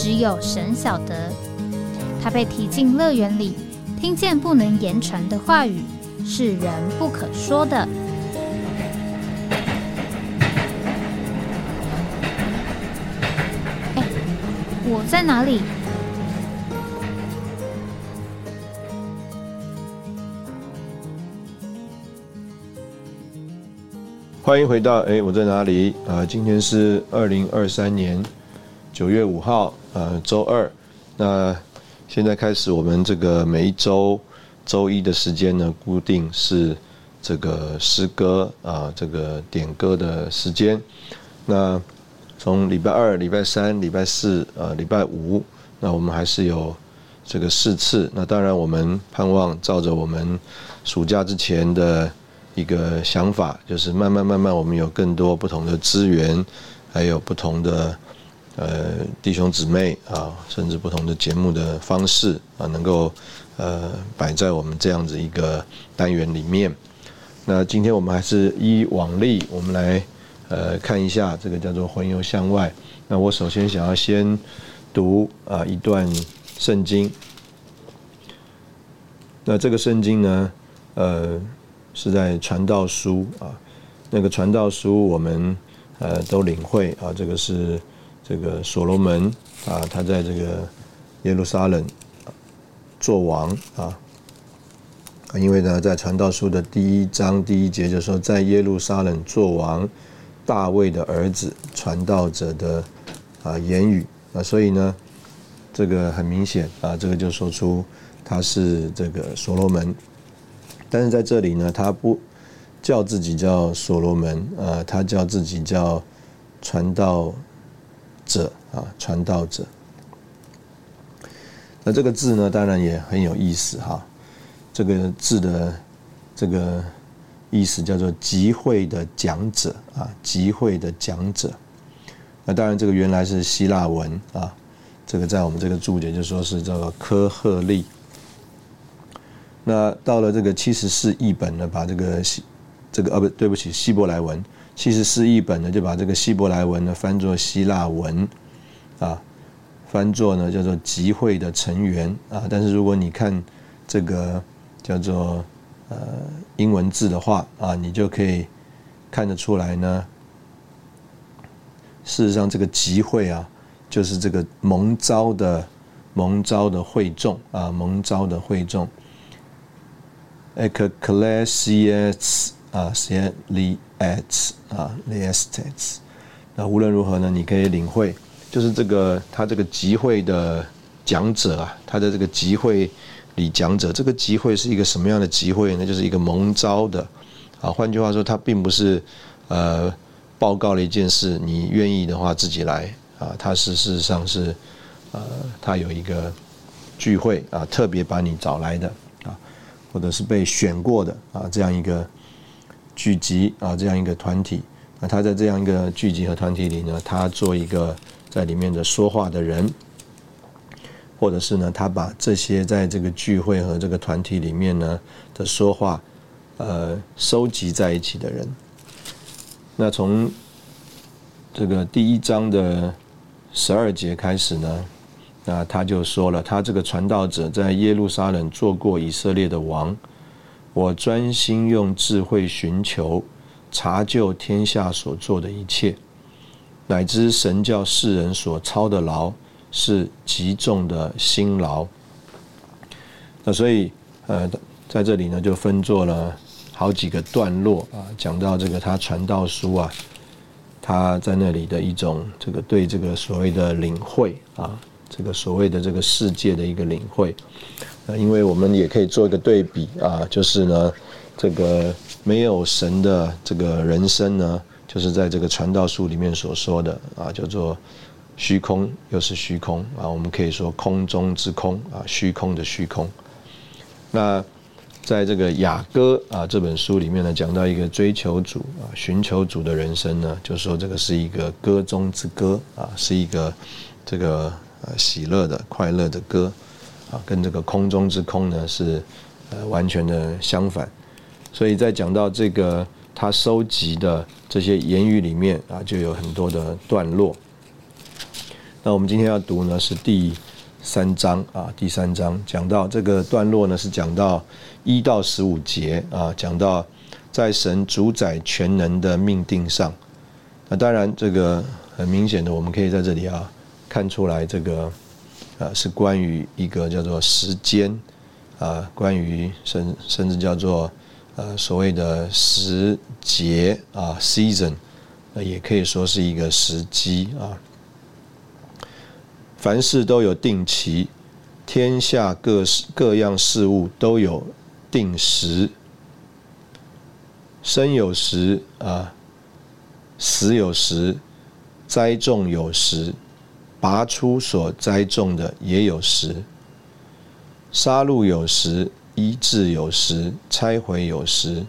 只有神晓得，他被提进乐园里，听见不能言传的话语，是人不可说的。哎，我在哪里？欢迎回到哎，我在哪里？啊，今天是二零二三年九月五号。呃，周二，那现在开始，我们这个每一周周一的时间呢，固定是这个诗歌啊，这个点歌的时间。那从礼拜二、礼拜三、礼拜四、呃，礼拜五，那我们还是有这个四次。那当然，我们盼望照着我们暑假之前的一个想法，就是慢慢慢慢，我们有更多不同的资源，还有不同的。呃，弟兄姊妹啊，甚至不同的节目的方式啊，能够呃摆在我们这样子一个单元里面。那今天我们还是依往例，我们来呃看一下这个叫做“魂游向外”。那我首先想要先读啊一段圣经。那这个圣经呢，呃，是在传道书啊，那个传道书我们呃都领会啊，这个是。这个所罗门啊，他在这个耶路撒冷做王啊，因为呢，在传道书的第一章第一节就说，在耶路撒冷做王，大卫的儿子传道者的啊言语啊，所以呢，这个很明显啊，这个就说出他是这个所罗门，但是在这里呢，他不叫自己叫所罗门啊，他叫自己叫传道。者啊，传道者。那这个字呢，当然也很有意思哈。这个字的这个意思叫做集会的讲者啊，集会的讲者。那当然，这个原来是希腊文啊。这个在我们这个注解就说是叫做科赫利。那到了这个七十四译本呢，把这个希这个呃不对不起希伯来文。七十四译本呢，就把这个希伯来文呢翻作希腊文，啊，翻作呢叫做集会的成员啊。但是如果你看这个叫做呃英文字的话啊，你就可以看得出来呢。事实上，这个集会啊，就是这个蒙召的蒙召的会众啊，蒙召的会众。，ecclesias 啊 s e at 啊 t h e estates，那无论如何呢，你可以领会，就是这个他这个集会的讲者啊，他的这个集会里讲者，这个集会是一个什么样的集会呢？就是一个蒙召的啊。换句话说，他并不是呃报告了一件事，你愿意的话自己来啊。他是事实上是呃，他有一个聚会啊，特别把你找来的啊，或者是被选过的啊，这样一个。聚集啊，这样一个团体，那他在这样一个聚集和团体里呢，他做一个在里面的说话的人，或者是呢，他把这些在这个聚会和这个团体里面呢的说话，呃，收集在一起的人。那从这个第一章的十二节开始呢，那他就说了，他这个传道者在耶路撒冷做过以色列的王。我专心用智慧寻求查究天下所做的一切，乃知神教世人所操的劳是极重的辛劳。那所以，呃，在这里呢，就分作了好几个段落啊，讲到这个他传道书啊，他在那里的一种这个对这个所谓的领会啊，这个所谓的这个世界的一个领会。因为我们也可以做一个对比啊，就是呢，这个没有神的这个人生呢，就是在这个传道书里面所说的啊，叫做虚空又是虚空啊，我们可以说空中之空啊，虚空的虚空。那在这个雅歌啊这本书里面呢，讲到一个追求主啊、寻求主的人生呢，就说这个是一个歌中之歌啊，是一个这个呃喜乐的、快乐的歌啊，跟这个空中之空呢是呃完全的相反。所以在讲到这个他收集的这些言语里面啊，就有很多的段落。那我们今天要读呢是第三章啊，第三章讲到这个段落呢是讲到一到十五节啊，讲到在神主宰全能的命定上。那当然这个很明显的，我们可以在这里啊看出来，这个啊是关于一个叫做时间啊，关于甚甚至叫做呃所谓的时节啊 season，也可以说是一个时机啊。凡事都有定期，天下各各样事物都有定时。生有时啊，死有时，栽种有时，拔出所栽种的也有时。杀戮有时，医治有时，拆毁有时，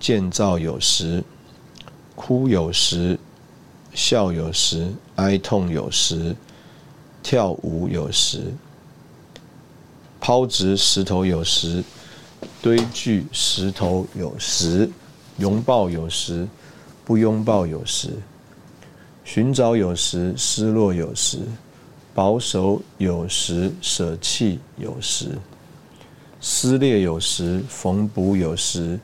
建造有时，哭有时，笑有时，哀痛有时。跳舞有时，抛掷石头有时，堆聚石头有时，拥抱有时，不拥抱有时，寻找有时，失落有时，保守有时，舍弃有时，撕裂有时，缝补有时，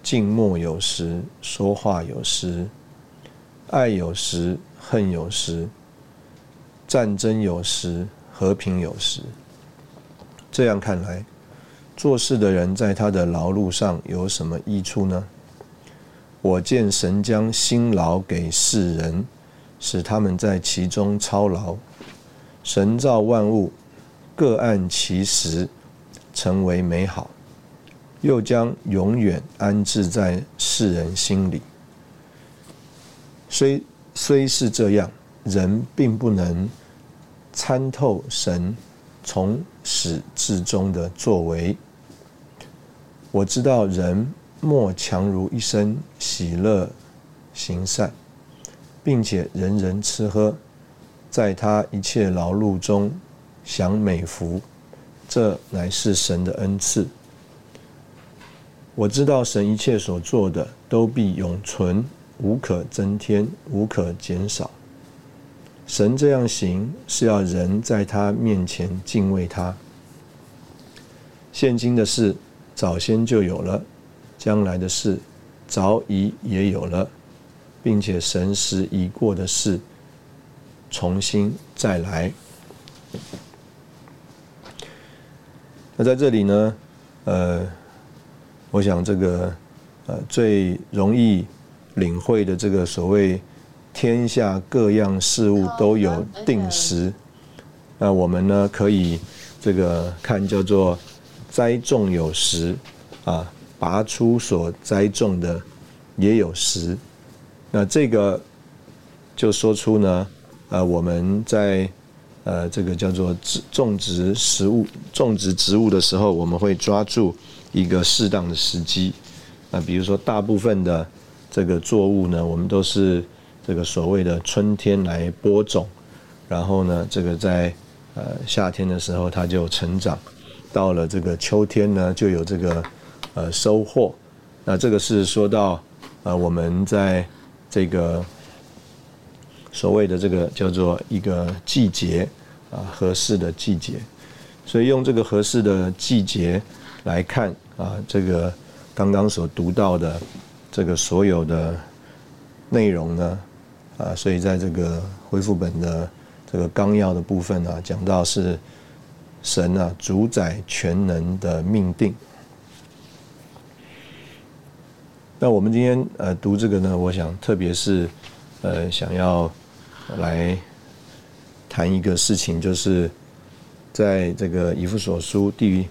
静默有时，说话有时，爱有时，恨有时。战争有时，和平有时。这样看来，做事的人在他的劳碌上有什么益处呢？我见神将辛劳给世人，使他们在其中操劳。神造万物，各按其时，成为美好，又将永远安置在世人心里。虽虽是这样。人并不能参透神从始至终的作为。我知道人莫强如一生喜乐行善，并且人人吃喝，在他一切劳碌中享美福，这乃是神的恩赐。我知道神一切所做的都必永存，无可增添，无可减少。神这样行，是要人在他面前敬畏他。现今的事早先就有了，将来的事早已也有了，并且神使已过的事重新再来。那在这里呢，呃，我想这个呃最容易领会的这个所谓。天下各样事物都有定时，那我们呢可以这个看叫做栽种有时，啊，拔出所栽种的也有时，那这个就说出呢，呃，我们在呃这个叫做植种植食物、种植植物的时候，我们会抓住一个适当的时机，那比如说大部分的这个作物呢，我们都是。这个所谓的春天来播种，然后呢，这个在呃夏天的时候它就成长，到了这个秋天呢就有这个呃收获。那这个是说到呃我们在这个所谓的这个叫做一个季节啊合适的季节，所以用这个合适的季节来看啊这个刚刚所读到的这个所有的内容呢。啊，所以在这个恢复本的这个纲要的部分呢，讲到是神啊主宰全能的命定。那我们今天呃读这个呢，我想特别是呃想要来谈一个事情，就是在这个以弗所书第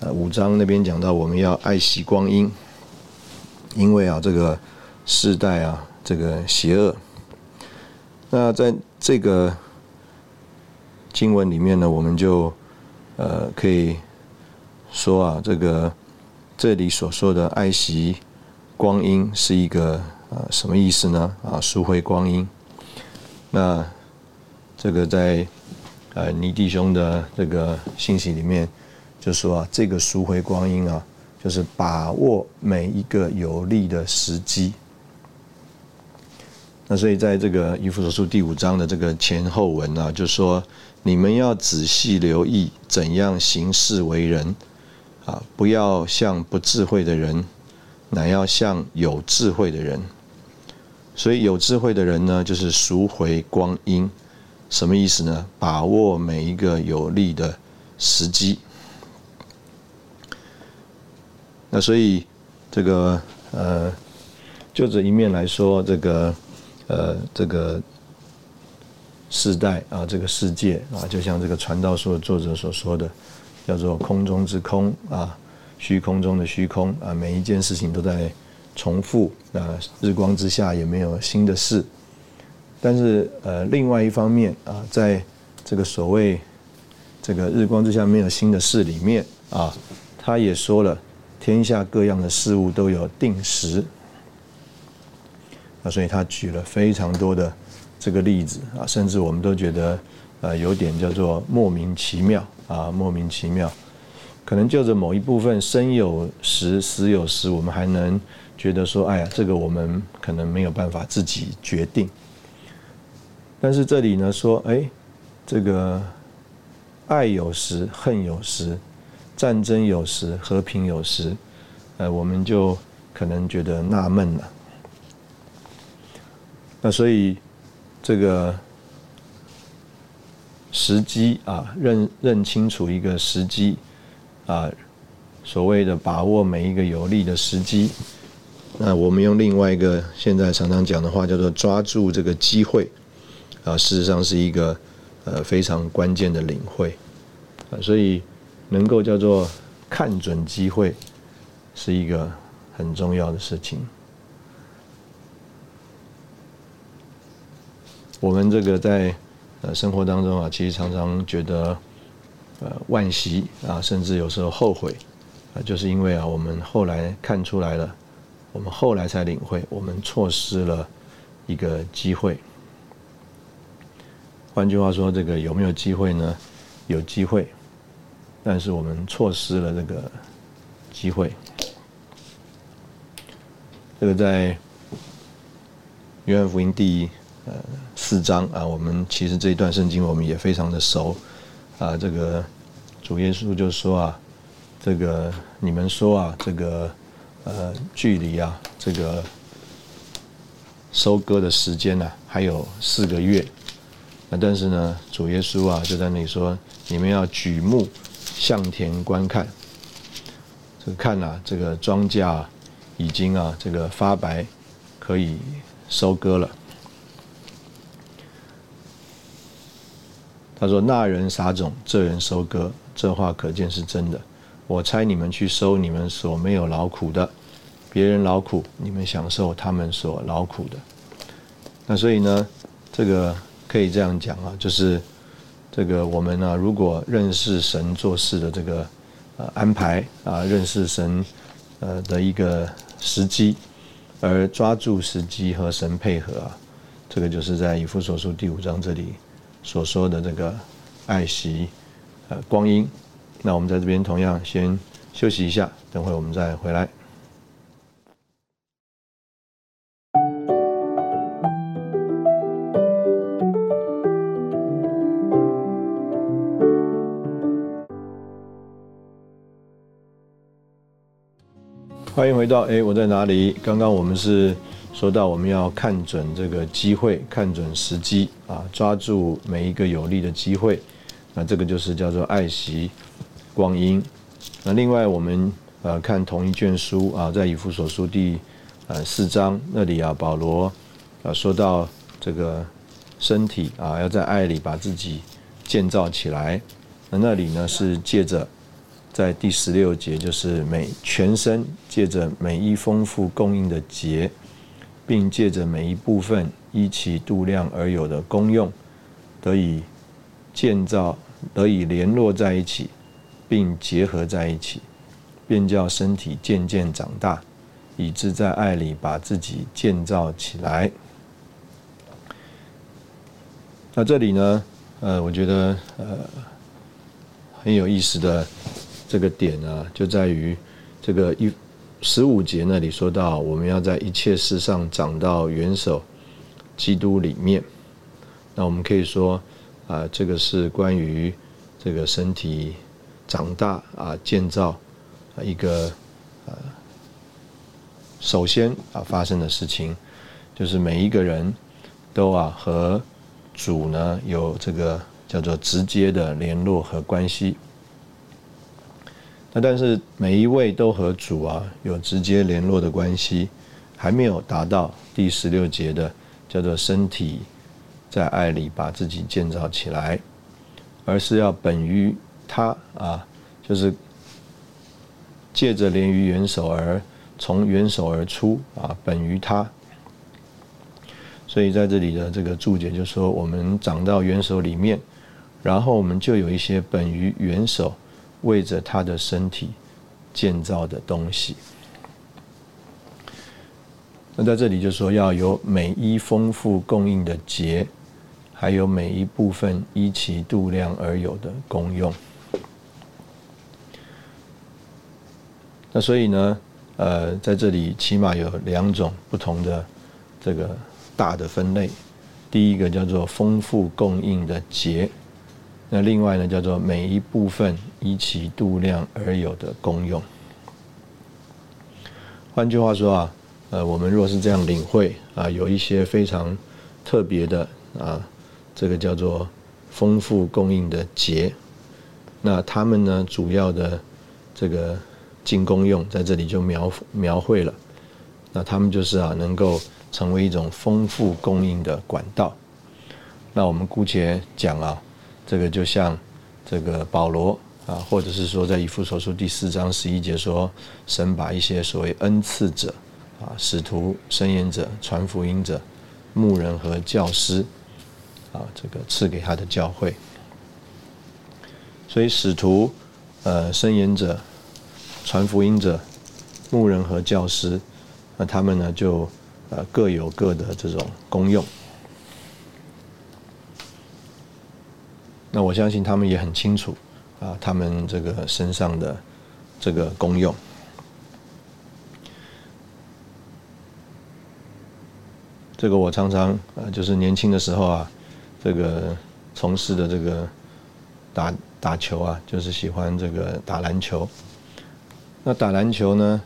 呃五章那边讲到，我们要爱惜光阴，因为啊这个世代啊这个邪恶。那在这个经文里面呢，我们就呃可以说啊，这个这里所说的爱惜光阴是一个呃什么意思呢？啊，赎回光阴。那这个在呃倪弟兄的这个信息里面就说啊，这个赎回光阴啊，就是把握每一个有利的时机。那所以在这个以弗所书第五章的这个前后文啊，就说你们要仔细留意怎样行事为人啊，不要像不智慧的人，乃要像有智慧的人。所以有智慧的人呢，就是赎回光阴，什么意思呢？把握每一个有利的时机。那所以这个呃，就这一面来说，这个。呃，这个世代啊，这个世界啊，就像这个传道书的作者所说的，叫做空中之空啊，虚空中的虚空啊，每一件事情都在重复啊，日光之下也没有新的事。但是呃，另外一方面啊，在这个所谓这个日光之下没有新的事里面啊，他也说了，天下各样的事物都有定时。所以他举了非常多的这个例子啊，甚至我们都觉得呃有点叫做莫名其妙啊，莫名其妙。可能就着某一部分生有时死有时，我们还能觉得说，哎呀，这个我们可能没有办法自己决定。但是这里呢说，哎，这个爱有时，恨有时，战争有时，和平有时，呃，我们就可能觉得纳闷了。那所以，这个时机啊，认认清楚一个时机啊，所谓的把握每一个有利的时机。那我们用另外一个现在常常讲的话，叫做抓住这个机会啊，事实上是一个呃非常关键的领会啊，所以能够叫做看准机会，是一个很重要的事情。我们这个在呃生活当中啊，其实常常觉得呃惋惜啊，甚至有时候后悔啊，就是因为啊，我们后来看出来了，我们后来才领会，我们错失了一个机会。换句话说，这个有没有机会呢？有机会，但是我们错失了这个机会。这个在约翰福音第。呃，四章啊，我们其实这一段圣经我们也非常的熟啊。这个主耶稣就说啊，这个你们说啊，这个呃距离啊，这个收割的时间呢还有四个月。那但是呢，主耶稣啊就在那里说，你们要举目向田观看，这个看啊，这个庄稼已经啊这个发白，可以收割了。他说：“那人撒种，这人收割。”这话可见是真的。我猜你们去收你们所没有劳苦的，别人劳苦，你们享受他们所劳苦的。那所以呢，这个可以这样讲啊，就是这个我们呢，如果认识神做事的这个呃安排啊，认识神呃的一个时机，而抓住时机和神配合啊，这个就是在以弗所书第五章这里。所说的这个爱惜呃光阴，那我们在这边同样先休息一下，等会我们再回来。欢迎回到哎，我在哪里？刚刚我们是。说到我们要看准这个机会，看准时机啊，抓住每一个有利的机会，那这个就是叫做爱惜光阴。那另外我们呃看同一卷书啊，在以弗所书第呃四章那里啊，保罗啊说到这个身体啊要在爱里把自己建造起来。那那里呢是借着在第十六节，就是每全身借着每一丰富供应的节。并借着每一部分依其度量而有的功用，得以建造得以联络在一起，并结合在一起，便叫身体渐渐长大，以致在爱里把自己建造起来。那这里呢，呃，我觉得呃很有意思的这个点啊，就在于这个一十五节那里说到，我们要在一切事上长到元首基督里面。那我们可以说。啊，这个是关于这个身体长大啊、建造一个呃，首先啊发生的事情，就是每一个人都啊和主呢有这个叫做直接的联络和关系。那但是每一位都和主啊有直接联络的关系，还没有达到第十六节的叫做身体。在爱里把自己建造起来，而是要本于他啊，就是借着连于元首而从元首而出啊，本于他。所以在这里的这个注解就说，我们长到元首里面，然后我们就有一些本于元首为着他的身体建造的东西。那在这里就说要有每一丰富供应的节。还有每一部分依其度量而有的功用。那所以呢，呃，在这里起码有两种不同的这个大的分类。第一个叫做丰富供应的节，那另外呢叫做每一部分依其度量而有的功用。换句话说啊，呃，我们若是这样领会啊，有一些非常特别的啊。这个叫做丰富供应的节，那他们呢主要的这个进功用在这里就描描绘了，那他们就是啊能够成为一种丰富供应的管道。那我们姑且讲啊，这个就像这个保罗啊，或者是说在以弗所书第四章十一节说，神把一些所谓恩赐者啊，使徒、申言者、传福音者、牧人和教师。啊，这个赐给他的教会，所以使徒、呃，申言者、传福音者、牧人和教师，那他们呢就呃各有各的这种功用。那我相信他们也很清楚啊，他们这个身上的这个功用。这个我常常呃，就是年轻的时候啊。这个从事的这个打打球啊，就是喜欢这个打篮球。那打篮球呢，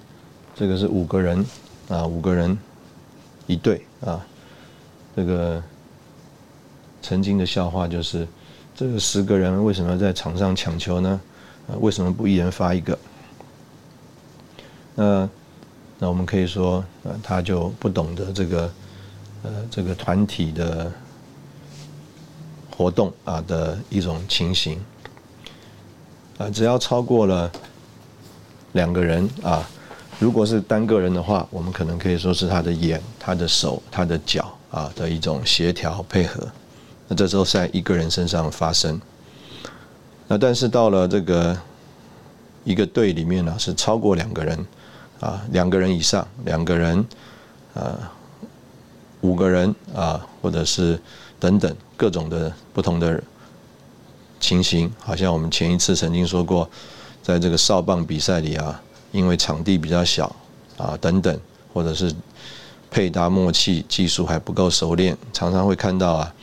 这个是五个人啊，五个人一队啊。这个曾经的笑话就是，这个十个人为什么要在场上抢球呢？啊，为什么不一人发一个？那那我们可以说，呃，他就不懂得这个呃这个团体的。活动啊的一种情形，啊，只要超过了两个人啊，如果是单个人的话，我们可能可以说是他的眼、他的手、他的脚啊的一种协调配合。那这时候在一个人身上发生。那但是到了这个一个队里面呢，是超过两个人啊，两个人以上，两个人啊，五个人啊，或者是。等等各种的不同的情形，好像我们前一次曾经说过，在这个哨棒比赛里啊，因为场地比较小啊，等等，或者是配搭默契、技术还不够熟练，常常会看到啊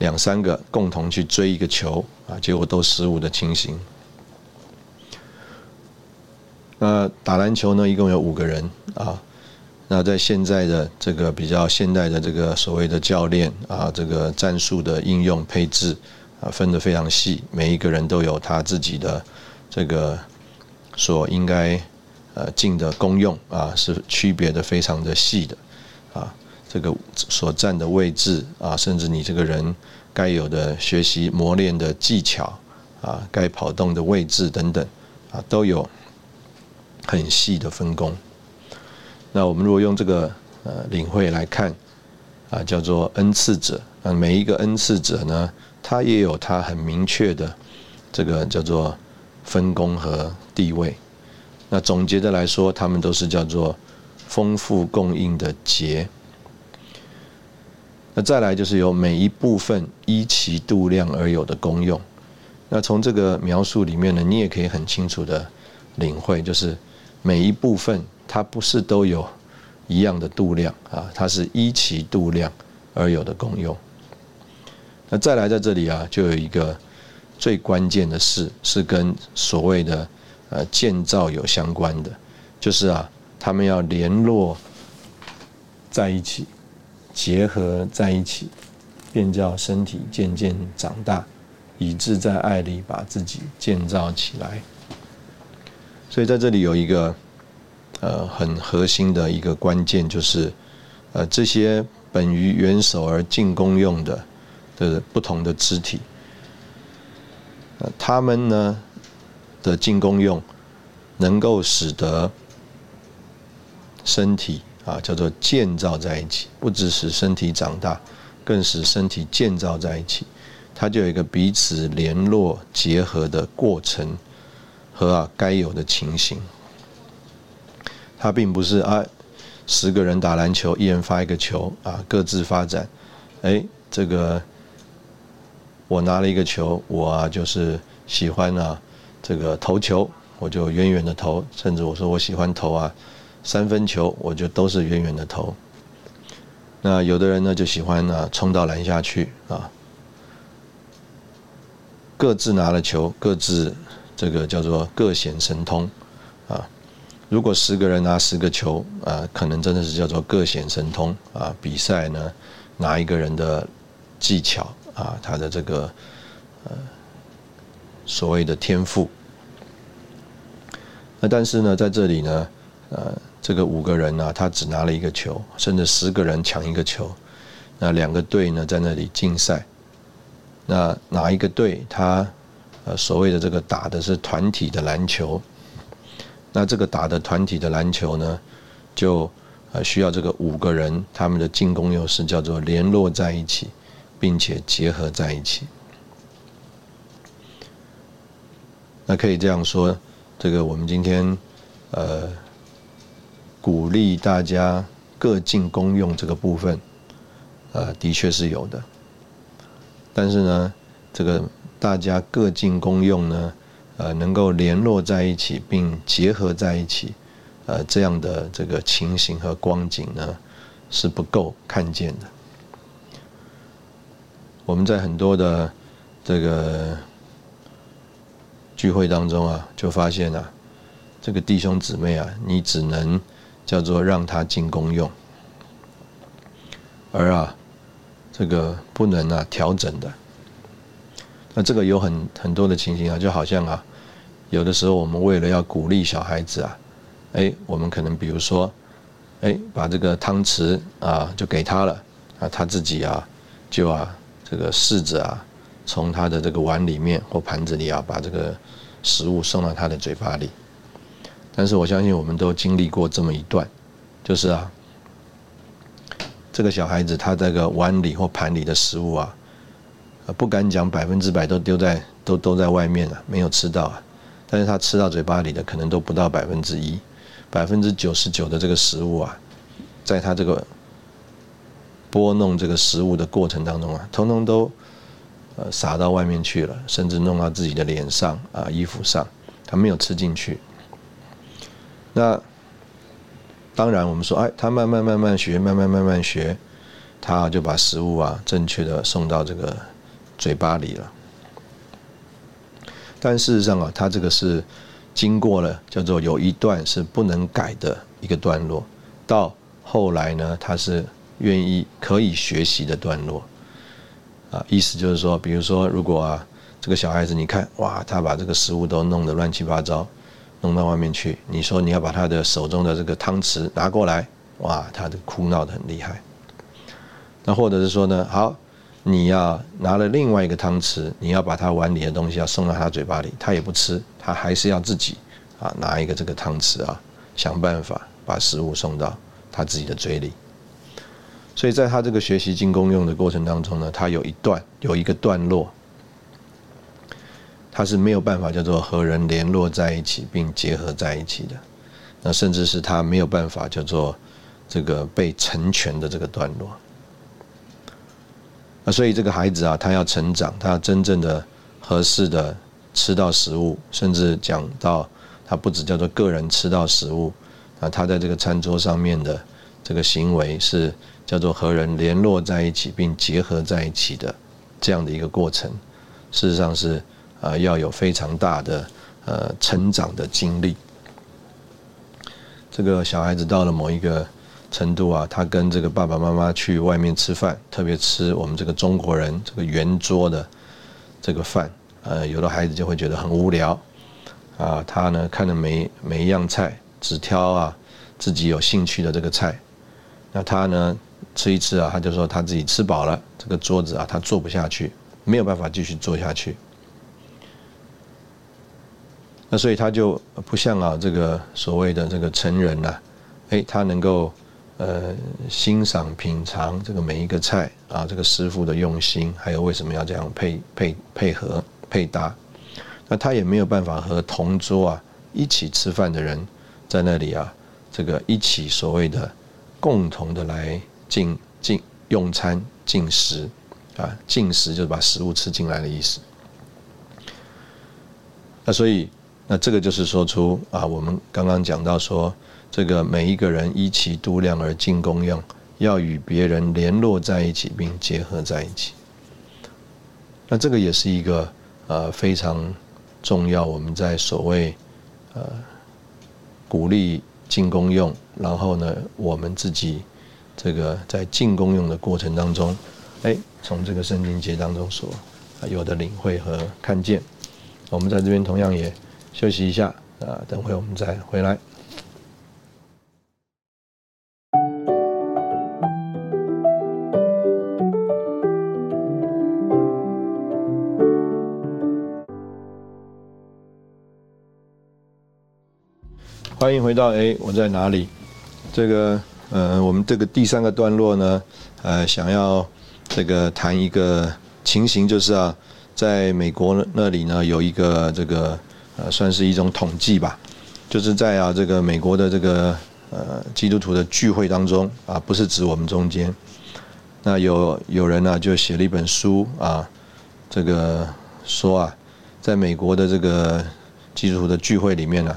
两三个共同去追一个球啊，结果都失误的情形。那打篮球呢，一共有五个人啊。那在现在的这个比较现代的这个所谓的教练啊，这个战术的应用配置啊，分得非常细，每一个人都有他自己的这个所应该呃尽的功用啊，是区别的非常的细的啊，这个所占的位置啊，甚至你这个人该有的学习磨练的技巧啊，该跑动的位置等等啊，都有很细的分工。那我们如果用这个呃领会来看，啊，叫做恩赐者。那每一个恩赐者呢，他也有他很明确的这个叫做分工和地位。那总结的来说，他们都是叫做丰富供应的节。那再来就是由每一部分依其度量而有的功用。那从这个描述里面呢，你也可以很清楚的领会，就是每一部分它不是都有一样的度量啊，它是依其度量而有的功用。那再来在这里啊，就有一个最关键的事，是跟所谓的呃建造有相关的，就是啊，他们要联络在一起。结合在一起，便叫身体渐渐长大，以致在爱里把自己建造起来。所以在这里有一个呃很核心的一个关键，就是呃这些本于元首而进攻用的的不同的肢体，呃他们呢的进攻用能够使得身体。啊，叫做建造在一起，不只使身体长大，更使身体建造在一起。它就有一个彼此联络结合的过程和啊该有的情形。它并不是啊，十个人打篮球，一人发一个球啊，各自发展。哎，这个我拿了一个球，我啊就是喜欢啊这个投球，我就远远的投，甚至我说我喜欢投啊。三分球，我就都是远远的投。那有的人呢，就喜欢呢冲到篮下去啊。各自拿了球，各自这个叫做各显神通啊。如果十个人拿十个球啊，可能真的是叫做各显神通啊。比赛呢，拿一个人的技巧啊，他的这个呃所谓的天赋。那但是呢，在这里呢，呃。这个五个人呢，他只拿了一个球，甚至十个人抢一个球。那两个队呢，在那里竞赛。那哪一个队他呃所谓的这个打的是团体的篮球？那这个打的团体的篮球呢，就呃需要这个五个人他们的进攻优势叫做联络在一起，并且结合在一起。那可以这样说，这个我们今天呃。鼓励大家各尽公用这个部分，呃，的确是有的。但是呢，这个大家各尽公用呢，呃，能够联络在一起并结合在一起，呃，这样的这个情形和光景呢，是不够看见的。我们在很多的这个聚会当中啊，就发现啊，这个弟兄姊妹啊，你只能。叫做让他进宫用，而啊，这个不能啊调整的。那这个有很很多的情形啊，就好像啊，有的时候我们为了要鼓励小孩子啊，哎，我们可能比如说，哎，把这个汤匙啊就给他了啊，他自己啊就啊这个试着啊从他的这个碗里面或盘子里啊把这个食物送到他的嘴巴里。但是我相信我们都经历过这么一段，就是啊，这个小孩子他这个碗里或盘里的食物啊，不敢讲百分之百都丢在都都在外面了，没有吃到啊。但是他吃到嘴巴里的可能都不到百分之一，百分之九十九的这个食物啊，在他这个拨弄这个食物的过程当中啊，通通都呃撒到外面去了，甚至弄到自己的脸上啊、衣服上，他没有吃进去。那当然，我们说，哎，他慢慢慢慢学，慢慢慢慢学，他就把食物啊正确的送到这个嘴巴里了。但事实上啊，他这个是经过了叫做有一段是不能改的一个段落，到后来呢，他是愿意可以学习的段落。啊，意思就是说，比如说，如果啊这个小孩子，你看，哇，他把这个食物都弄得乱七八糟。弄到外面去，你说你要把他的手中的这个汤匙拿过来，哇，他的哭闹的很厉害。那或者是说呢，好，你要拿了另外一个汤匙，你要把他碗里的东西要送到他嘴巴里，他也不吃，他还是要自己啊拿一个这个汤匙啊，想办法把食物送到他自己的嘴里。所以在他这个学习进功用的过程当中呢，他有一段有一个段落，他是没有办法叫做和人联络在一起并结合在一起的，那甚至是他没有办法叫做这个被成全的这个段落。那所以这个孩子啊，他要成长，他要真正的合适的吃到食物，甚至讲到他不只叫做个人吃到食物，啊，他在这个餐桌上面的这个行为是叫做和人联络在一起并结合在一起的这样的一个过程，事实上是啊要有非常大的呃成长的经历。这个小孩子到了某一个。程度啊，他跟这个爸爸妈妈去外面吃饭，特别吃我们这个中国人这个圆桌的这个饭，呃，有的孩子就会觉得很无聊，啊，他呢看着每每一样菜，只挑啊自己有兴趣的这个菜，那他呢吃一吃啊，他就说他自己吃饱了，这个桌子啊他坐不下去，没有办法继续坐下去，那所以他就不像啊这个所谓的这个成人呐，哎，他能够。呃，欣赏品尝这个每一个菜啊，这个师傅的用心，还有为什么要这样配配配合配搭，那他也没有办法和同桌啊一起吃饭的人在那里啊，这个一起所谓的共同的来进进用餐进食啊，进食就是把食物吃进来的意思。那所以，那这个就是说出啊，我们刚刚讲到说。这个每一个人依其度量而进功用，要与别人联络在一起并结合在一起。那这个也是一个呃非常重要。我们在所谓呃鼓励进功用，然后呢，我们自己这个在进功用的过程当中，哎，从这个圣经节当中所有的领会和看见。我们在这边同样也休息一下啊，等会我们再回来。欢迎回到哎，我在哪里？这个呃，我们这个第三个段落呢，呃，想要这个谈一个情形，就是啊，在美国那里呢，有一个这个呃，算是一种统计吧，就是在啊这个美国的这个呃基督徒的聚会当中啊，不是指我们中间，那有有人呢就写了一本书啊，这个说啊，在美国的这个基督徒的聚会里面呢。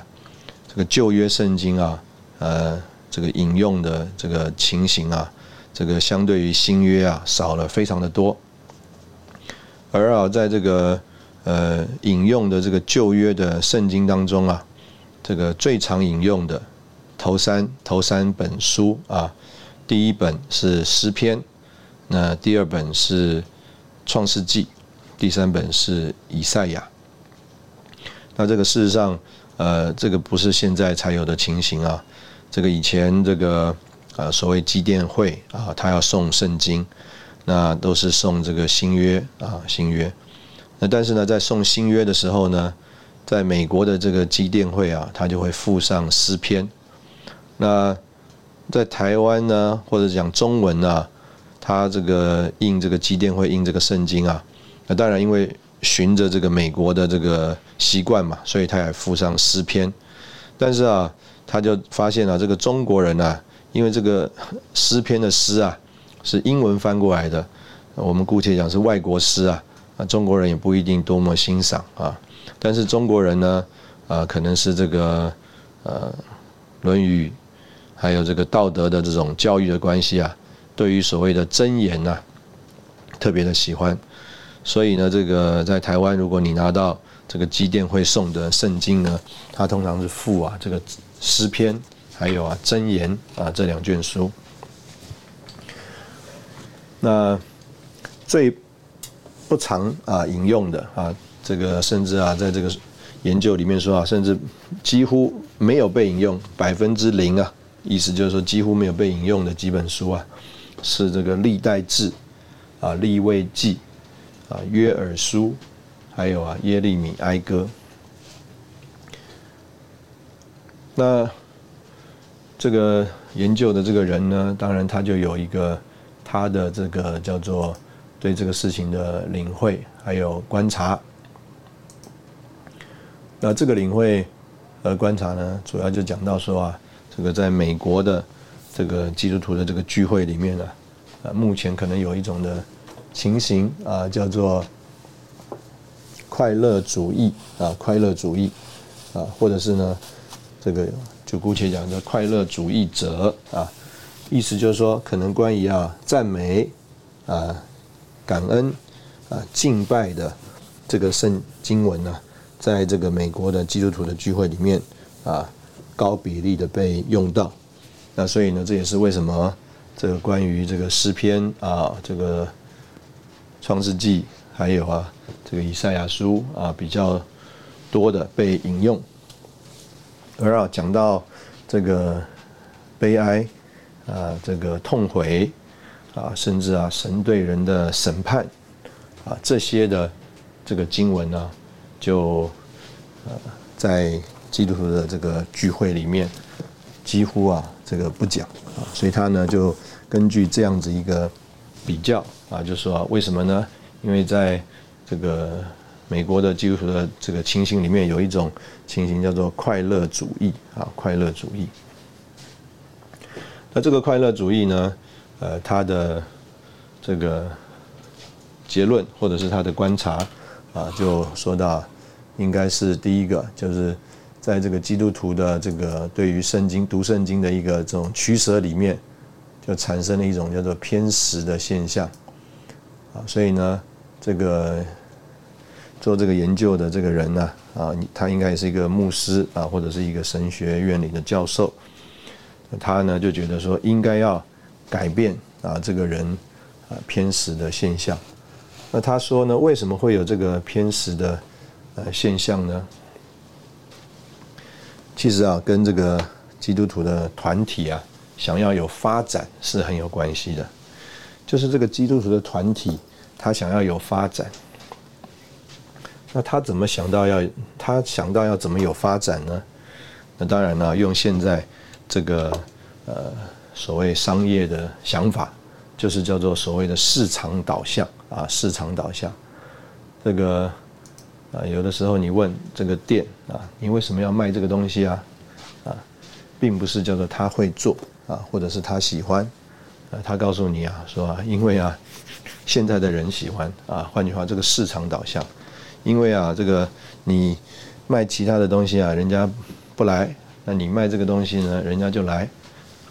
这个旧约圣经啊，呃，这个引用的这个情形啊，这个相对于新约啊少了非常的多。而啊，在这个呃引用的这个旧约的圣经当中啊，这个最常引用的头三头三本书啊，第一本是诗篇，那第二本是创世纪，第三本是以赛亚。那这个事实上。呃，这个不是现在才有的情形啊，这个以前这个呃所谓基甸会啊，他要送圣经，那都是送这个新约啊新约，但是呢，在送新约的时候呢，在美国的这个基电会啊，他就会附上诗篇，那在台湾呢，或者讲中文呢，他这个印这个基电会印这个圣经啊，那当然因为。循着这个美国的这个习惯嘛，所以他也附上诗篇。但是啊，他就发现了这个中国人啊，因为这个诗篇的诗啊是英文翻过来的，我们姑且讲是外国诗啊，啊中国人也不一定多么欣赏啊。但是中国人呢，啊可能是这个呃《论语》还有这个道德的这种教育的关系啊，对于所谓的真言呐，特别的喜欢。所以呢，这个在台湾，如果你拿到这个机电会送的圣经呢，它通常是附啊这个诗篇，还有啊箴言啊这两卷书。那最不常啊引用的啊，这个甚至啊在这个研究里面说啊，甚至几乎没有被引用，百分之零啊，意思就是说几乎没有被引用的几本书啊，是这个历代志啊立位记。啊，约尔书，还有啊，耶利米哀歌。那这个研究的这个人呢，当然他就有一个他的这个叫做对这个事情的领会，还有观察。那这个领会和观察呢，主要就讲到说啊，这个在美国的这个基督徒的这个聚会里面呢，啊，目前可能有一种的情形啊，叫做快乐主义啊，快乐主义啊，或者是呢，这个就姑且讲叫快乐主义者啊，意思就是说，可能关于啊赞美啊感恩啊敬拜的这个圣经文呢。在这个美国的基督徒的聚会里面，啊，高比例的被用到，那所以呢，这也是为什么这个关于这个诗篇啊，这个创世纪，还有啊，这个以赛亚书啊，比较多的被引用，而啊，讲到这个悲哀啊，这个痛悔啊，甚至啊，神对人的审判啊，这些的这个经文呢。就呃，在基督徒的这个聚会里面，几乎啊这个不讲啊，所以他呢就根据这样子一个比较啊，就说为什么呢？因为在这个美国的基督徒的这个情形里面，有一种情形叫做快乐主义啊，快乐主义。那这个快乐主义呢，呃，他的这个结论或者是他的观察啊，就说到。应该是第一个，就是在这个基督徒的这个对于圣经读圣经的一个这种取舍里面，就产生了一种叫做偏食的现象，啊，所以呢，这个做这个研究的这个人呢，啊，他应该也是一个牧师啊，或者是一个神学院里的教授，他呢就觉得说应该要改变啊这个人啊偏食的现象，那他说呢，为什么会有这个偏食的？呃，现象呢，其实啊，跟这个基督徒的团体啊，想要有发展是很有关系的。就是这个基督徒的团体，他想要有发展，那他怎么想到要他想到要怎么有发展呢？那当然呢，用现在这个呃所谓商业的想法，就是叫做所谓的市场导向啊，市场导向这个。啊，有的时候你问这个店啊，你为什么要卖这个东西啊？啊，并不是叫做他会做啊，或者是他喜欢，啊，他告诉你啊，说，因为啊，现在的人喜欢啊，换句话，这个市场导向，因为啊，这个你卖其他的东西啊，人家不来，那你卖这个东西呢，人家就来，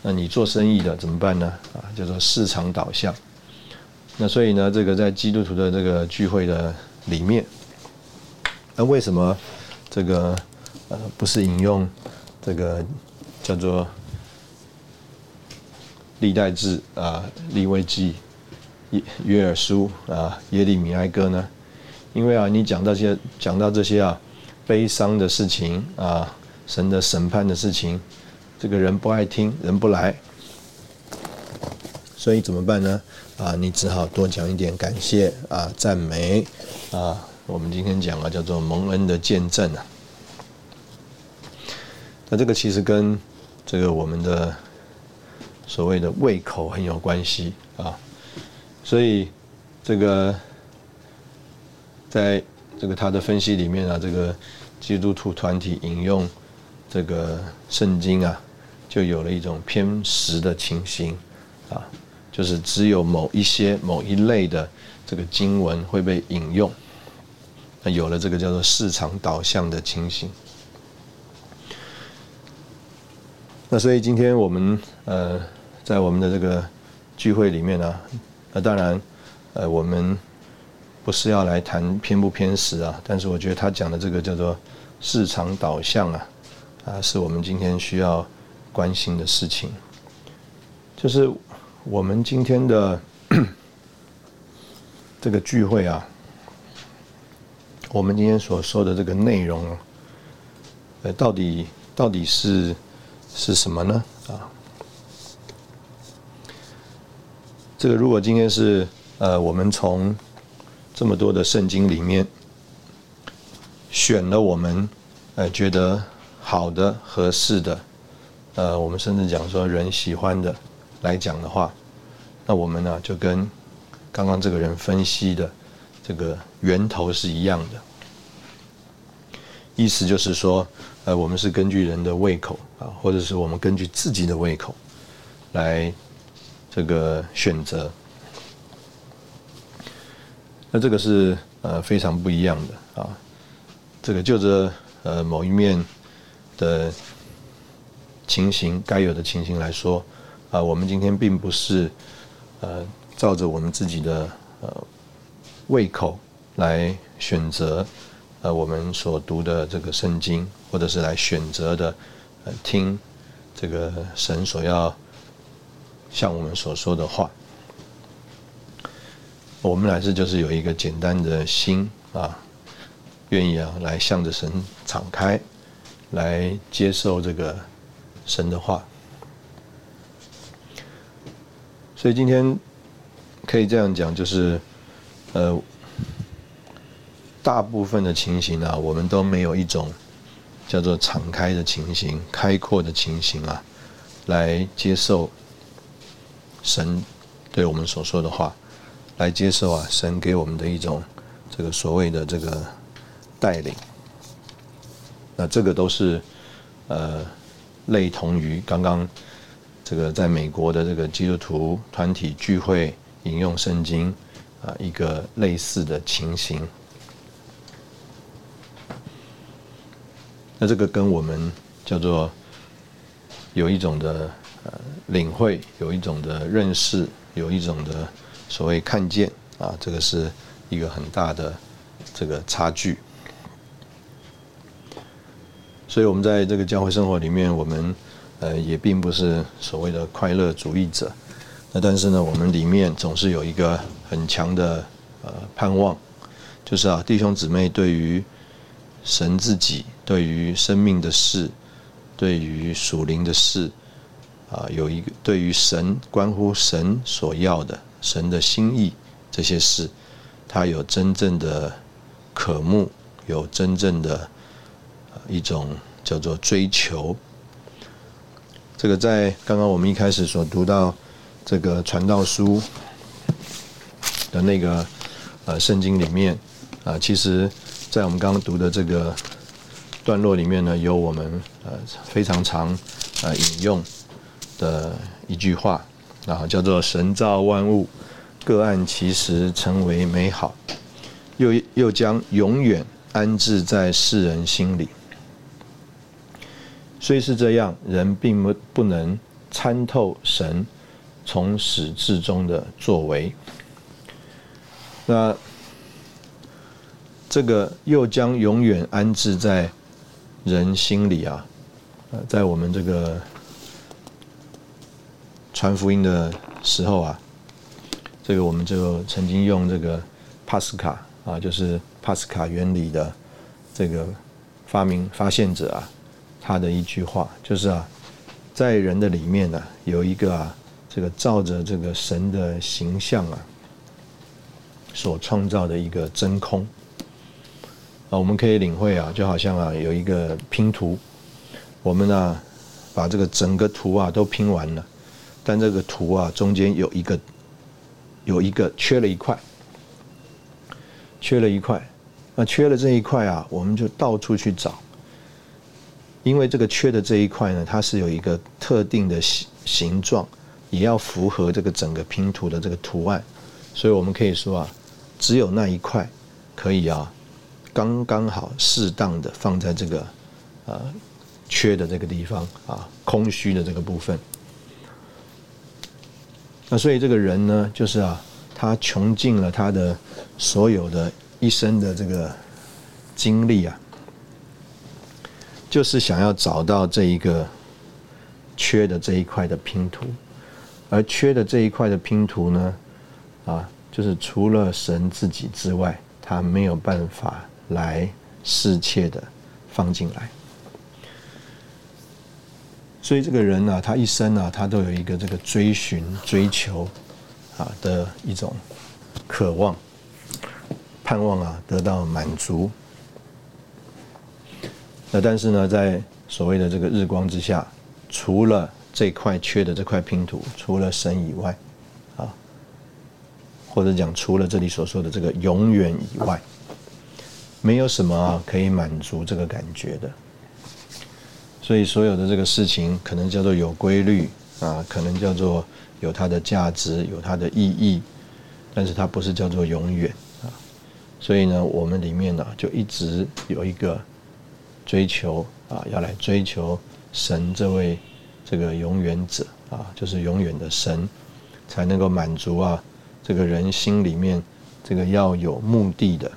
那你做生意的怎么办呢？啊，叫做市场导向。那所以呢，这个在基督徒的这个聚会的里面。那为什么这个呃不是引用这个叫做历代志啊、利未记、约约尔书啊、耶利米哀歌呢？因为啊，你讲这些讲到这些啊悲伤的事情啊、神的审判的事情，这个人不爱听，人不来，所以怎么办呢？啊，你只好多讲一点感谢啊、赞美啊。我们今天讲啊，叫做蒙恩的见证啊。那这个其实跟这个我们的所谓的胃口很有关系啊。所以这个在这个他的分析里面啊，这个基督徒团体引用这个圣经啊，就有了一种偏食的情形啊，就是只有某一些某一类的这个经文会被引用。那有了这个叫做市场导向的情形，那所以今天我们呃在我们的这个聚会里面呢，那当然呃我们不是要来谈偏不偏食啊，但是我觉得他讲的这个叫做市场导向啊啊是我们今天需要关心的事情，就是我们今天的 这个聚会啊。我们今天所说的这个内容，呃，到底到底是是什么呢？啊，这个如果今天是呃，我们从这么多的圣经里面选了我们呃觉得好的、合适的，呃，我们甚至讲说人喜欢的来讲的话，那我们呢就跟刚刚这个人分析的这个源头是一样的，意思就是说，呃，我们是根据人的胃口啊，或者是我们根据自己的胃口来这个选择。那这个是呃非常不一样的啊，这个就着呃某一面的情形该有的情形来说啊，我们今天并不是呃照着我们自己的呃胃口来选择呃我们所读的这个圣经，或者是来选择的听这个神所要向我们所说的话。我们来是就是有一个简单的心啊，愿意啊来向着神敞开，来接受这个神的话。所以今天可以这样讲，就是呃，大部分的情形啊，我们都没有一种叫做敞开的情形、开阔的情形啊，来接受神对我们所说的话。来接受啊，神给我们的一种这个所谓的这个带领，那这个都是呃类同于刚刚这个在美国的这个基督徒团体聚会引用圣经啊一个类似的情形。那这个跟我们叫做有一种的呃领会，有一种的认识，有一种的。所谓看见啊，这个是一个很大的这个差距。所以，我们在这个教会生活里面，我们呃也并不是所谓的快乐主义者。那但是呢，我们里面总是有一个很强的呃盼望，就是啊，弟兄姊妹对于神自己、对于生命的事、对于属灵的事啊，有一个对于神关乎神所要的。神的心意这些事，他有真正的渴慕，有真正的一种叫做追求。这个在刚刚我们一开始所读到这个传道书的那个呃圣经里面啊，其实，在我们刚刚读的这个段落里面呢，有我们呃非常常呃引用的一句话。啊，叫做神造万物，各按其时成为美好，又又将永远安置在世人心里。虽是这样，人并不不能参透神从始至终的作为。那这个又将永远安置在人心里啊，呃，在我们这个。传福音的时候啊，这个我们就曾经用这个帕斯卡啊，就是帕斯卡原理的这个发明发现者啊，他的一句话就是啊，在人的里面呢，有一个啊，这个照着这个神的形象啊，所创造的一个真空啊，我们可以领会啊，就好像啊，有一个拼图，我们呢把这个整个图啊都拼完了。但这个图啊，中间有一个有一个缺了一块，缺了一块，那缺了这一块啊，我们就到处去找，因为这个缺的这一块呢，它是有一个特定的形形状，也要符合这个整个拼图的这个图案，所以我们可以说啊，只有那一块可以啊，刚刚好适当的放在这个呃缺的这个地方啊，空虚的这个部分。那所以这个人呢，就是啊，他穷尽了他的所有的一生的这个经历啊，就是想要找到这一个缺的这一块的拼图，而缺的这一块的拼图呢，啊，就是除了神自己之外，他没有办法来侍切的放进来。所以这个人呢，他一生呢，他都有一个这个追寻、追求啊的一种渴望、盼望啊，得到满足。那但是呢，在所谓的这个日光之下，除了这块缺的这块拼图，除了神以外，啊，或者讲除了这里所说的这个永远以外，没有什么啊可以满足这个感觉的。所以所有的这个事情，可能叫做有规律啊，可能叫做有它的价值，有它的意义，但是它不是叫做永远啊。所以呢，我们里面呢就一直有一个追求啊，要来追求神这位这个永远者啊，就是永远的神，才能够满足啊这个人心里面这个要有目的的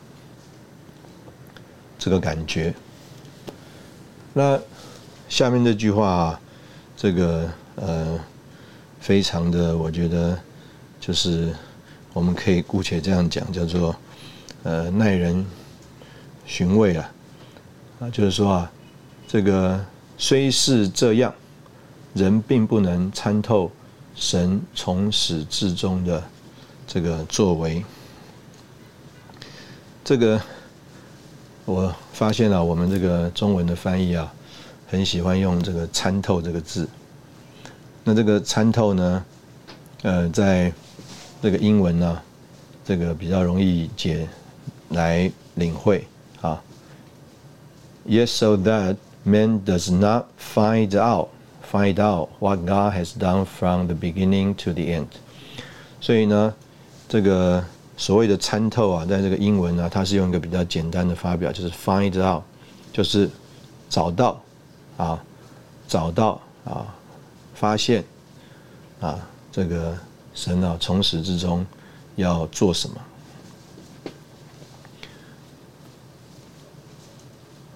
这个感觉。那下面这句话啊，这个呃，非常的，我觉得就是我们可以姑且这样讲，叫做呃耐人寻味啊，啊，就是说啊，这个虽是这样，人并不能参透神从始至终的这个作为。这个我发现了，我们这个中文的翻译啊。很喜欢用这个“参透”这个字。那这个“参透”呢，呃，在这个英文呢，这个比较容易解来领会 Yes, so that man does not find out find out what God has done from the beginning to the end。所以呢，这个所谓的“参透”啊，在这个英文呢，它是用一个比较简单的发表，就是 “find out”，就是找到。啊，找到啊，发现啊，这个神啊，从始至终要做什么？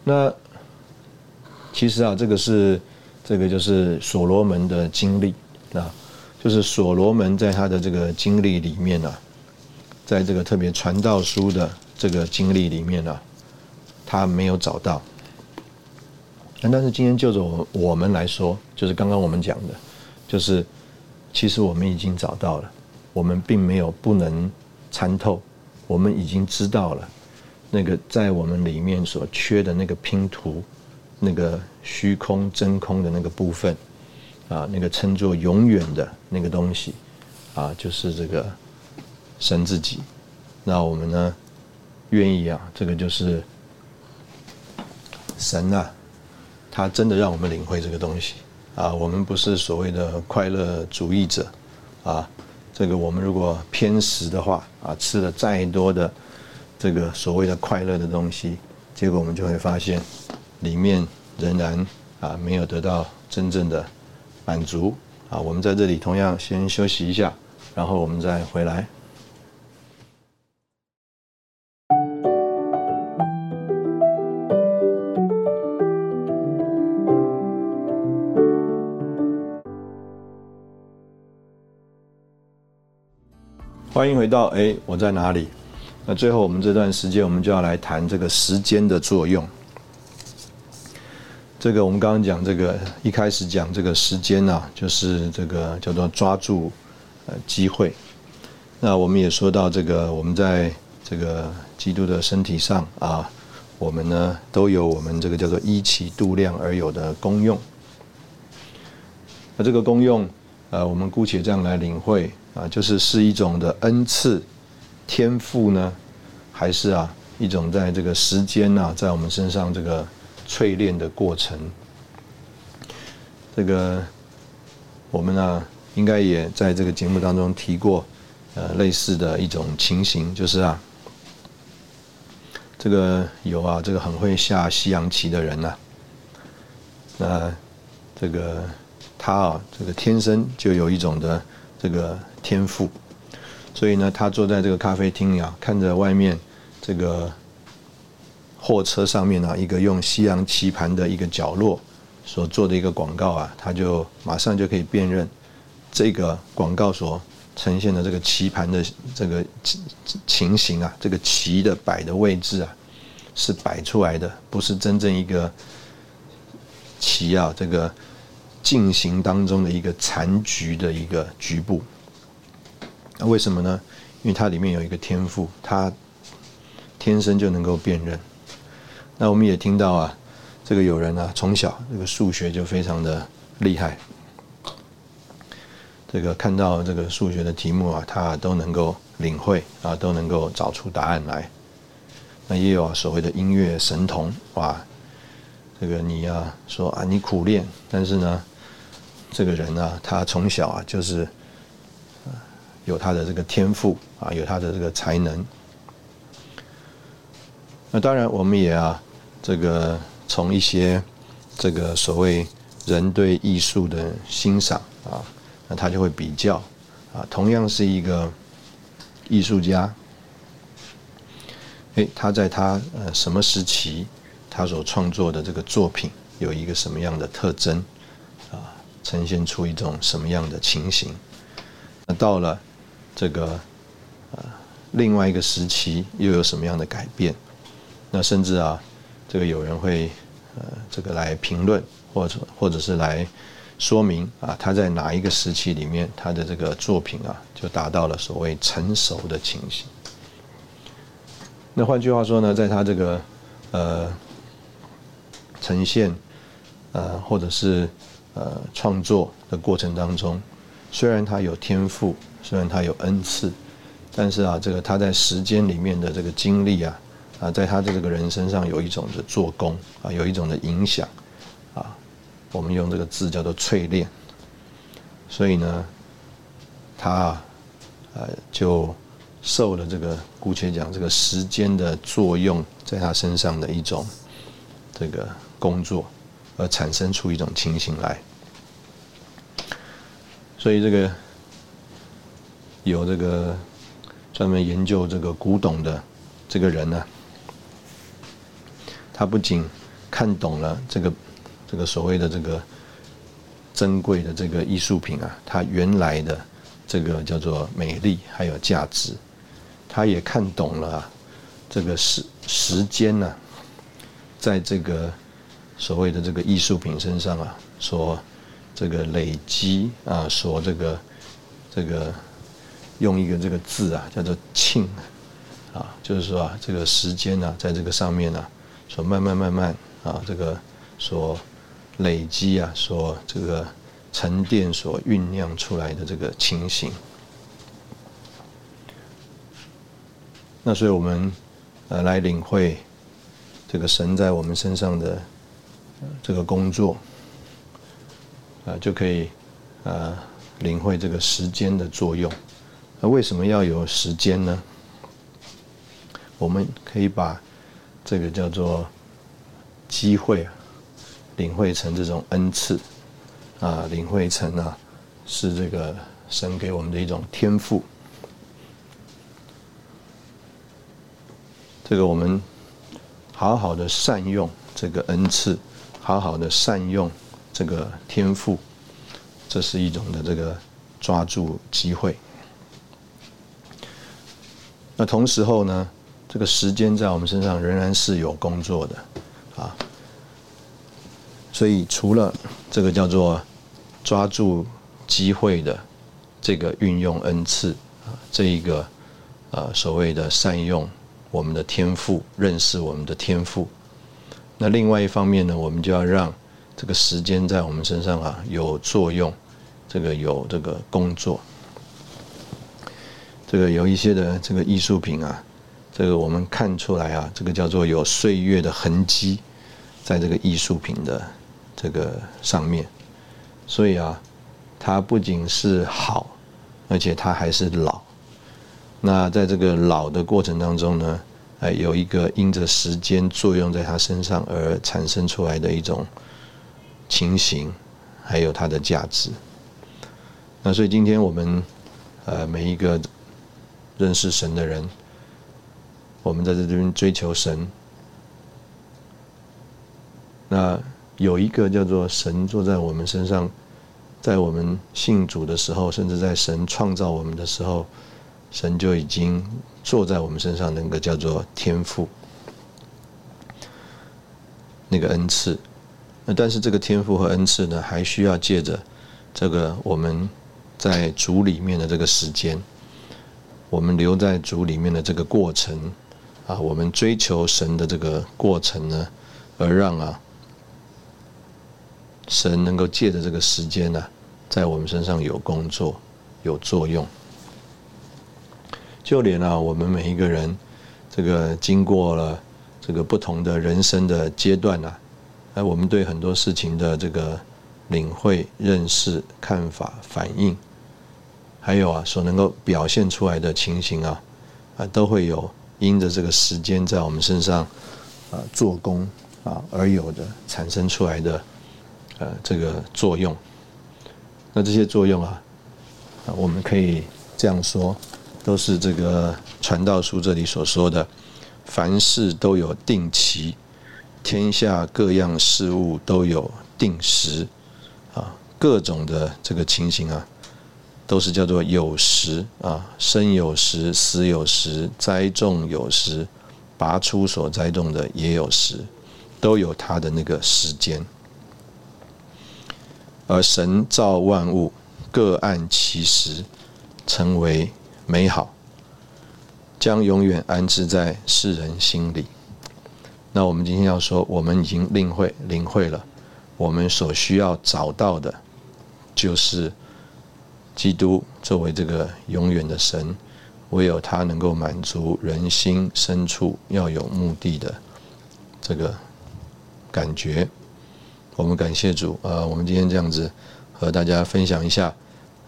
那其实啊，这个是这个就是所罗门的经历啊，就是所罗门在他的这个经历里面呢，在这个特别传道书的这个经历里面呢，他没有找到。但是今天就着我们来说，就是刚刚我们讲的，就是其实我们已经找到了，我们并没有不能参透，我们已经知道了那个在我们里面所缺的那个拼图，那个虚空真空的那个部分，啊，那个称作永远的那个东西，啊，就是这个神自己。那我们呢，愿意啊，这个就是神啊。他真的让我们领会这个东西啊！我们不是所谓的快乐主义者啊！这个我们如果偏食的话啊，吃了再多的这个所谓的快乐的东西，结果我们就会发现里面仍然啊没有得到真正的满足啊！我们在这里同样先休息一下，然后我们再回来。欢迎回到哎，我在哪里？那最后我们这段时间，我们就要来谈这个时间的作用。这个我们刚刚讲这个一开始讲这个时间呢，就是这个叫做抓住呃机会。那我们也说到这个，我们在这个基督的身体上啊，我们呢都有我们这个叫做一起度量而有的功用。那这个功用，呃，我们姑且这样来领会。啊，就是是一种的恩赐、天赋呢，还是啊一种在这个时间呐，在我们身上这个淬炼的过程？这个我们呢，应该也在这个节目当中提过，呃，类似的一种情形，就是啊，这个有啊，这个很会下西洋棋的人呐，那这个他啊，这个天生就有一种的这个。天赋，所以呢，他坐在这个咖啡厅呀，看着外面这个货车上面啊，一个用西洋棋盘的一个角落所做的一个广告啊，他就马上就可以辨认这个广告所呈现的这个棋盘的这个情形啊，这个棋的摆的位置啊，是摆出来的，不是真正一个棋啊，这个进行当中的一个残局的一个局部。那为什么呢？因为它里面有一个天赋，它天生就能够辨认。那我们也听到啊，这个有人啊，从小这个数学就非常的厉害，这个看到这个数学的题目啊，他都能够领会啊，都能够找出答案来。那也有所谓的音乐神童，哇，这个你啊说啊你苦练，但是呢，这个人啊他从小啊就是有他的这个天赋啊，有他的这个才能。那当然我们也啊这个从一些这个所谓人对艺术的欣赏啊，那他就会比较啊，同样是一个艺术家。诶，他在他呃什么时期，他所创作的这个作品有一个什么样的特征啊？呈现出一种什么样的情形？那到了这个呃另外一个时期，又有什么样的改变？那甚至啊，这个有人会呃这个来评论，或者或者是来说明啊，他在哪一个时期里面，他的这个作品啊，就达到了所谓成熟的情形。那换句话说呢，在他这个呃呈现呃或者是呃创作的过程当中，虽然他有天赋，虽然他有恩赐，但是啊，这个他在时间里面的这个经历啊啊，在他的这个人身上有一种的做工啊，有一种的影响啊，我们用这个字叫做淬炼。所以呢，他啊呃就。受了这个姑且讲这个时间的作用，在他身上的一种这个工作，而产生出一种情形来。所以这个有这个专门研究这个古董的这个人呢，他不仅看懂了这个这个所谓的这个珍贵的这个艺术品啊，它原来的这个叫做美丽还有价值。他也看懂了这个时时间呢，在这个所谓的这个艺术品身上啊，所这个累积啊，所这个这个用一个这个字啊，叫做“庆”啊，就是说啊，这个时间呢，在这个上面呢，所慢慢慢慢啊，这个所累积啊，所这个沉淀、所酝酿出来的这个情形。那所以我们呃来领会这个神在我们身上的这个工作啊，就可以呃领会这个时间的作用。那为什么要有时间呢？我们可以把这个叫做机会领会成这种恩赐啊，领会成啊是这个神给我们的一种天赋。这个我们好好的善用这个恩赐，好好的善用这个天赋，这是一种的这个抓住机会。那同时候呢，这个时间在我们身上仍然是有工作的啊。所以除了这个叫做抓住机会的这个运用恩赐啊，这一个呃所谓的善用。我们的天赋，认识我们的天赋。那另外一方面呢，我们就要让这个时间在我们身上啊有作用，这个有这个工作。这个有一些的这个艺术品啊，这个我们看出来啊，这个叫做有岁月的痕迹，在这个艺术品的这个上面。所以啊，它不仅是好，而且它还是老。那在这个老的过程当中呢，哎，有一个因着时间作用在他身上而产生出来的一种情形，还有它的价值。那所以今天我们呃每一个认识神的人，我们在这边追求神，那有一个叫做神坐在我们身上，在我们信主的时候，甚至在神创造我们的时候。神就已经坐在我们身上，那个叫做天赋，那个恩赐。但是这个天赋和恩赐呢，还需要借着这个我们在主里面的这个时间，我们留在主里面的这个过程啊，我们追求神的这个过程呢，而让啊神能够借着这个时间呢，在我们身上有工作、有作用。就连啊，我们每一个人，这个经过了这个不同的人生的阶段啊，哎，我们对很多事情的这个领会、认识、看法、反应，还有啊，所能够表现出来的情形啊，啊，都会有因着这个时间在我们身上啊做工啊而有的产生出来的呃这个作用。那这些作用啊，啊，我们可以这样说，都是这个传道书这里所说的，凡事都有定期，天下各样事物都有定时，啊，各种的这个情形啊，都是叫做有时啊，生有时，死有时，栽种有时，拔出所栽种的也有时，都有它的那个时间。而神造万物，各按其时，成为美好，将永远安置在世人心里。那我们今天要说，我们已经领会领会了，我们所需要找到的，就是基督作为这个永远的神，唯有他能够满足人心深处要有目的的这个感觉。我们感谢主，呃，我们今天这样子和大家分享一下，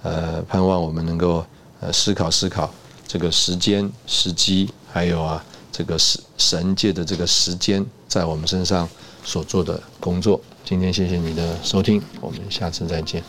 呃，盼望我们能够呃思考思考这个时间、时机，还有啊这个神神界的这个时间在我们身上所做的工作。今天谢谢你的收听，我们下次再见。